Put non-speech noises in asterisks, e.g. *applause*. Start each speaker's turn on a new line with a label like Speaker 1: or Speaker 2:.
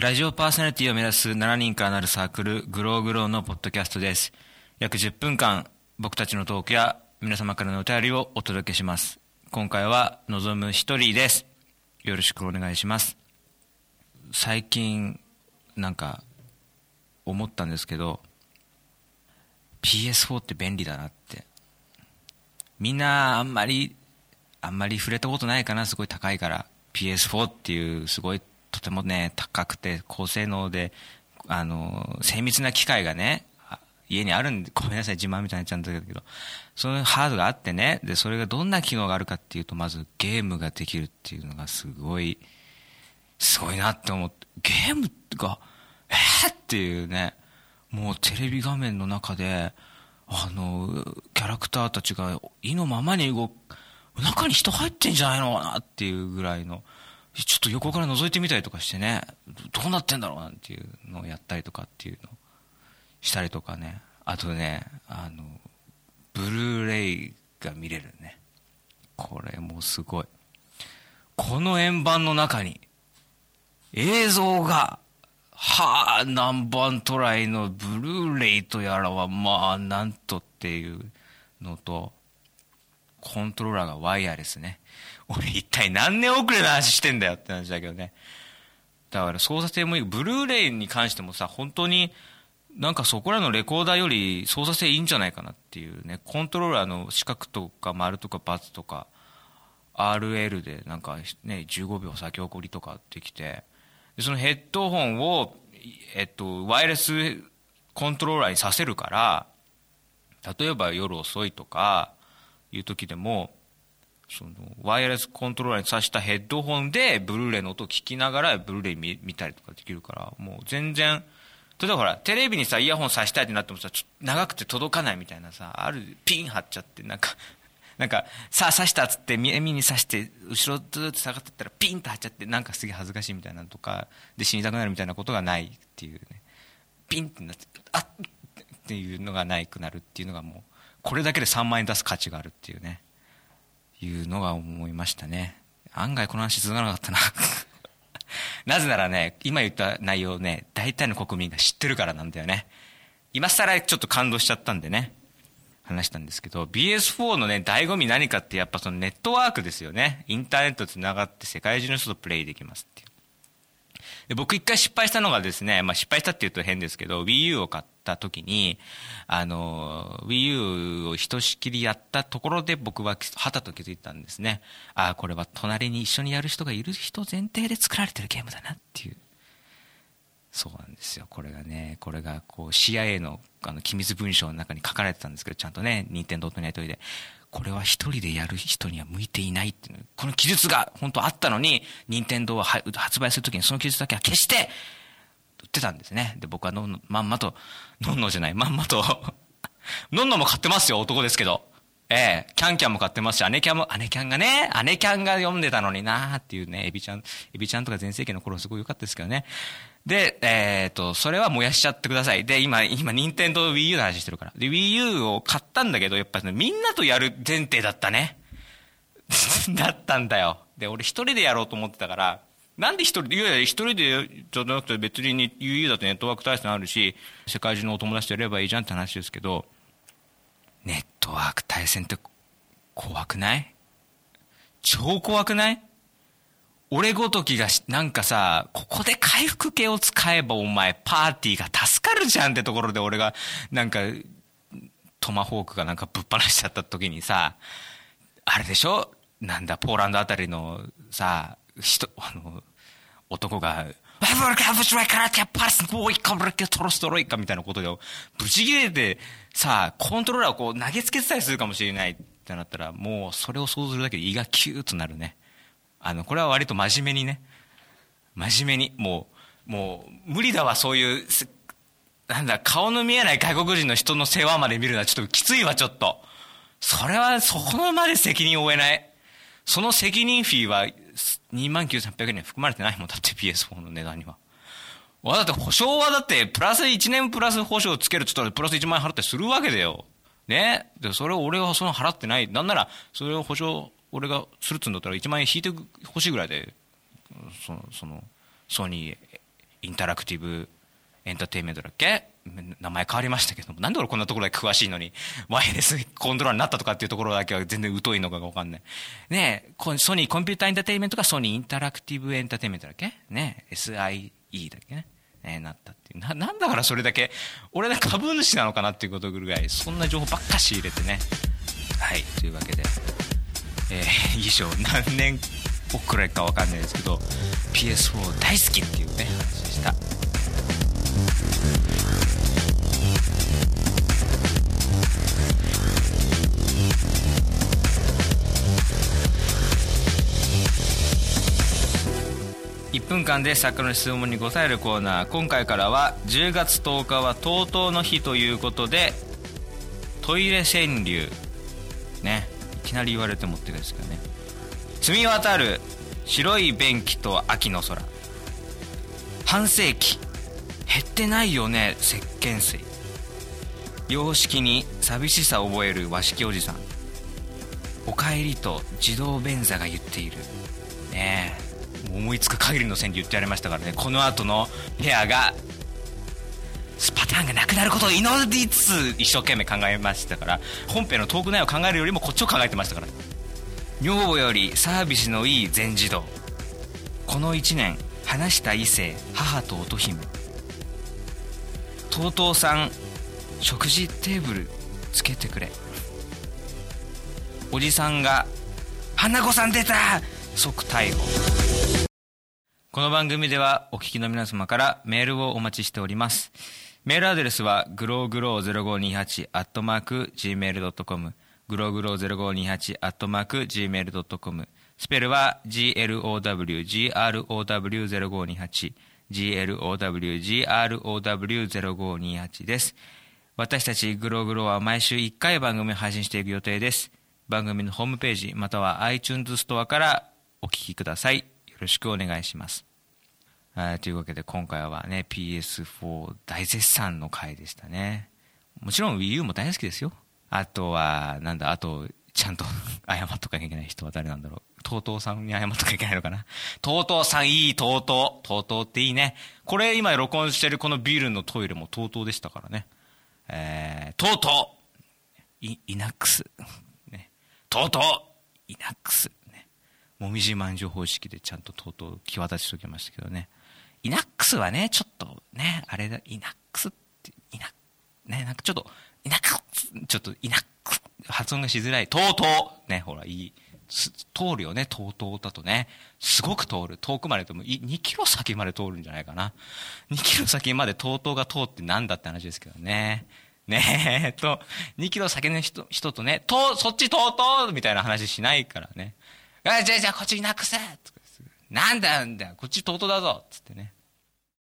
Speaker 1: ラジオパーソナリティを目指す7人からなるサークル、グローグローのポッドキャストです。約10分間、僕たちのトークや皆様からのお便りをお届けします。今回は、望む一人です。よろしくお願いします。最近、なんか、思ったんですけど、PS4 って便利だなって。みんな、あんまり、あんまり触れたことないかな、すごい高いから。PS4 っていう、すごい、とてもね、高くて、高性能で、あの、精密な機械がね、家にあるんで、ごめんなさい、自慢みたいになっちゃうんだけど、そのハードがあってね、で、それがどんな機能があるかっていうと、まずゲームができるっていうのがすごい、すごいなって思って、ゲームが、えー、っていうね、もうテレビ画面の中で、あの、キャラクターたちが意のままに動く、中に人入ってんじゃないのかなっていうぐらいの、ちょっと横から覗いてみたりとかしてね、どうなってんだろうなんていうのをやったりとかっていうのしたりとかね、あとね、あの、ブルーレイが見れるね。これもすごい。この円盤の中に、映像が、はあ、何番トライのブルーレイとやらは、まあ、なんとっていうのと、コントローラーがワイヤレスね。俺一体何年遅れの話してんだよって話だけどね。だから操作性もいい。ブルーレイに関してもさ、本当になんかそこらのレコーダーより操作性いいんじゃないかなっていうね。コントローラーの四角とか丸とか×とか RL でなんかね、15秒先送りとかできて、でそのヘッドホンを、えっと、ワイヤレスコントローラーにさせるから、例えば夜遅いとかいう時でも、そのワイヤレスコントローラーに挿したヘッドホンでブルーレイの音を聞きながらブルーレイ見見たりとかできるからもう全然例えばほらテレビにさイヤホン挿したいってなってもさちょ長くて届かないみたいなさあるピン張っちゃってなんか *laughs* なんかさあ挿したっつって耳に挿して後ろずっと下がってったらピンと張っちゃってなんかすげえ恥ずかしいみたいなとかで死にたくなるみたいなことがないっていうね。ピンってなってあっっていうのがないくなるっていうのがもうこれだけで3万円出す価値があるっていうねいうのが思いましたね。案外この話続かなかったな。*laughs* なぜならね、今言った内容ね、大体の国民が知ってるからなんだよね。今更ちょっと感動しちゃったんでね、話したんですけど、BS4 のね、醍醐味何かってやっぱそのネットワークですよね。インターネットつながって世界中の人とプレイできますっていう。で僕一回失敗したのがですね、まあ失敗したって言うと変ですけど、Wii U を買った時に、あの、Wii U をひとしきりやったところで僕ははたと気づいたんですね。ああ、これは隣に一緒にやる人がいる人前提で作られてるゲームだなっていう。そうなんですよ。これがね、これがこう CIA のあの機密文書の中に書かれてたんですけど、ちゃんとね、任天堂とのやりとりで。これは一人でやる人には向いていないっていうこの記述が本当あったのに、任天堂は発売するときにその記述だけは消して、売ってたんですね。で、僕はのんの、まんまと、のんのじゃない、まんまと、*laughs* のんのも買ってますよ、男ですけど。ええキャンキャンも買ってますし、姉キャンも、姉キャンがね、姉キャンが読んでたのになーっていうね、エビちゃん、エビちゃんとか全盛期の頃すごい良かったですけどね。で、えっ、と、それは燃やしちゃってください。で、今、今、任天堂 Wii U の話してるから。で、Wii U を買ったんだけど、やっぱり、みんなとやる前提だったね。*laughs* だったんだよ。で、俺一人でやろうと思ってたから、なんで一人で、いやいや、一人でじゃなくて別に Wii U だとネットワーク対戦あるし、世界中のお友達とやればいいじゃんって話ですけど、ネットワーク対戦って怖くない？超怖くない？俺ごときがなんかさ、ここで回復系を使えばお前パーティーが助かるじゃんってところで俺がなんかトマホークがなんかぶっ放しちゃった時にさ、あれでしょ？なんだ、ポーランドあたりのさ、人、あの、男が、みたいなことで、ブチ切れてさ、コントローラーをこう投げつけてたりするかもしれないってなったら、もうそれを想像するだけで胃がキューッとなるね。あの、これは割と真面目にね、真面目に、もう、もう、無理だわ、そういう、なんだ、顔の見えない外国人の人の世話まで見るのはちょっときついわ、ちょっと。それは、そこまで責任を負えない。その責任フィーは、2万9800円に含まれてないもんだって PS4 の値段には。わ、だって保証はだって、プラス1年プラス保証つけるって言ったら、プラス1万円払ってするわけだよ。ね？で、それを俺はその払ってない。なんなら、それを保証、俺がするっつうんだったら1万円引いてほしいぐらいで、その、その、ソニー、インタラクティブエンターテインメントだっけ？名前変わりましたけどもなんで俺こんなところだけ詳しいのにワイヤレスコントローラーになったとかっていうところだけは全然疎いのかが分かんない。ねえソニーコンピューターエンターテインメントがソニーインタラクティブエンターテインメントだっけ？ね SIE だっけ？ねねなったっていう。ななんだからそれだけ俺は株主なのかなっていうことぐらいそんな情報ばっかし入れてね。はいというわけで、えー、以上何年遅れか分かんないですけど PS4 大好きっていうね話でした。1分間で作家の質問に答えるコーナー。今回からは10月10日は TOTO の日ということでトイレ川柳。ね。きなり言われてもってですけどね。積み渡る白い便器と秋の空。半世紀。減ってないよね石鹸水。洋式に寂しさを覚える和式おじさん。おかえりと自動便座が言っている。ねえ。思いつく限りの線で言ってやりましたからね。この後のペアがスパターンがなくなることを祈りつつ一生懸命考えましたから本編のトーク内容を考えるよりもこっちを考えてましたから。女房よりサービスのいい全自動。この1年話した異性母と乙姫。TOTO さん食事テーブルつけてくれ。おじさんが「花子さん出た!」即逮捕。この番組ではお聞きの皆様からメールをお待ちしております。メールアドレスは、グローグロー0528アットマーク gmail.com、グローグロー0528アットマーク gmail.com、スペルは glowgrow0528、glowgrow0528 です。私たちグローグローは毎週1回番組を配信していく予定です。番組のホームページ、または iTunes ストアからお聞きください。よろしくお願いします。というわけで今回はね PS4 大絶賛の回でしたね。もちろん WiiU も大好きですよ。あとはなんだあとちゃんと *laughs* 謝っとかなきゃいけない人は誰なんだろう。TOTO さんに謝っとかなきゃいけないのかな。TOTO さんいい TOTO TOTO っていいね。これ今録音してるこのビルのトイレも TOTO でしたからね。えー、TOTO イイナックス。ね。TOTO イナックス。もみじまんじゅう方式でちゃんととうとう際立ちときましたけどね。イナックスはね、ちょっとね、あれだ、イナックスって、イナね、なんかちょっと、イナックス、ちょっとイナックス、発音がしづらい。とうとうね、ほら、いい。通るよね、とうとうだとね。すごく通る。遠くまででも2キロ先まで通るんじゃないかな。2キロ先までとうとうが通ってなんだって話ですけどね。ねえと、2キロ先の人人とね、と、そっちとうとうみたいな話しないからね。あじゃあじゃあこっちになくせなんだなんだこっちとうとうだぞつってね。